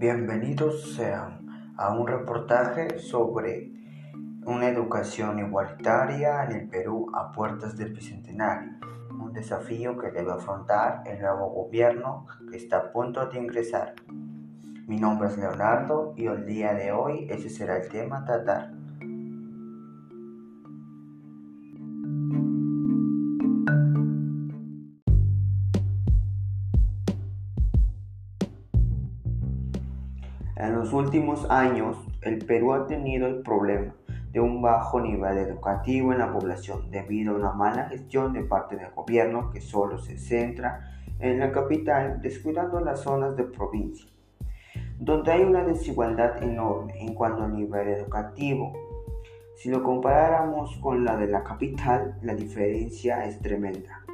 Bienvenidos sean a un reportaje sobre una educación igualitaria en el Perú a puertas del Bicentenario, un desafío que debe afrontar el nuevo gobierno que está a punto de ingresar. Mi nombre es Leonardo y el día de hoy ese será el tema a tratar. En los últimos años, el Perú ha tenido el problema de un bajo nivel educativo en la población debido a una mala gestión de parte del gobierno que solo se centra en la capital, descuidando las zonas de provincia, donde hay una desigualdad enorme en cuanto al nivel educativo. Si lo comparáramos con la de la capital, la diferencia es tremenda.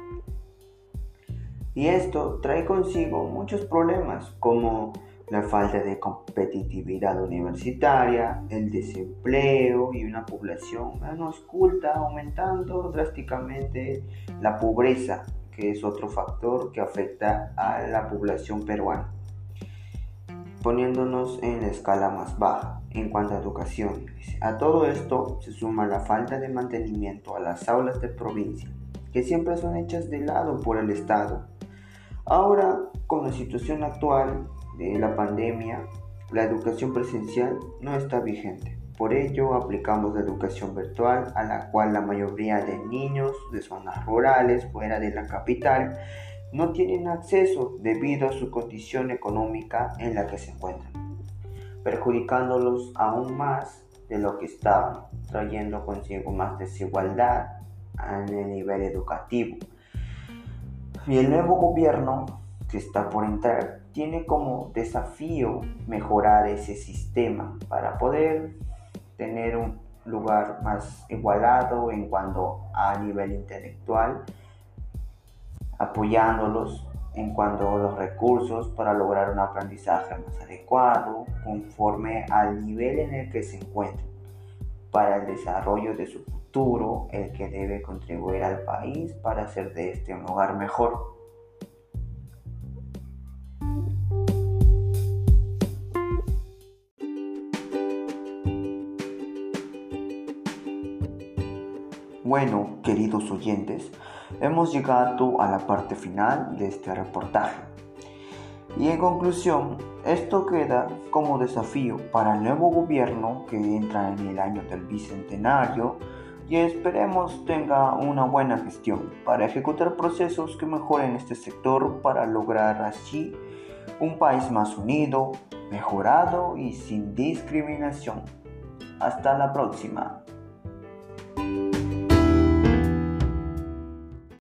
Y esto trae consigo muchos problemas como la falta de competitividad universitaria, el desempleo y una población menos culta, aumentando drásticamente la pobreza, que es otro factor que afecta a la población peruana, poniéndonos en la escala más baja en cuanto a educación. A todo esto se suma la falta de mantenimiento a las aulas de provincia, que siempre son hechas de lado por el Estado. Ahora, con la situación actual, de la pandemia, la educación presencial no está vigente. Por ello, aplicamos la educación virtual a la cual la mayoría de niños de zonas rurales fuera de la capital no tienen acceso debido a su condición económica en la que se encuentran, perjudicándolos aún más de lo que estaban, trayendo consigo más desigualdad en el nivel educativo. Y el nuevo gobierno que está por entrar tiene como desafío mejorar ese sistema para poder tener un lugar más igualado en cuanto a nivel intelectual, apoyándolos en cuanto a los recursos para lograr un aprendizaje más adecuado conforme al nivel en el que se encuentran para el desarrollo de su futuro, el que debe contribuir al país para hacer de este un lugar mejor. Bueno, queridos oyentes, hemos llegado a la parte final de este reportaje. Y en conclusión, esto queda como desafío para el nuevo gobierno que entra en el año del bicentenario y esperemos tenga una buena gestión para ejecutar procesos que mejoren este sector para lograr así un país más unido, mejorado y sin discriminación. Hasta la próxima.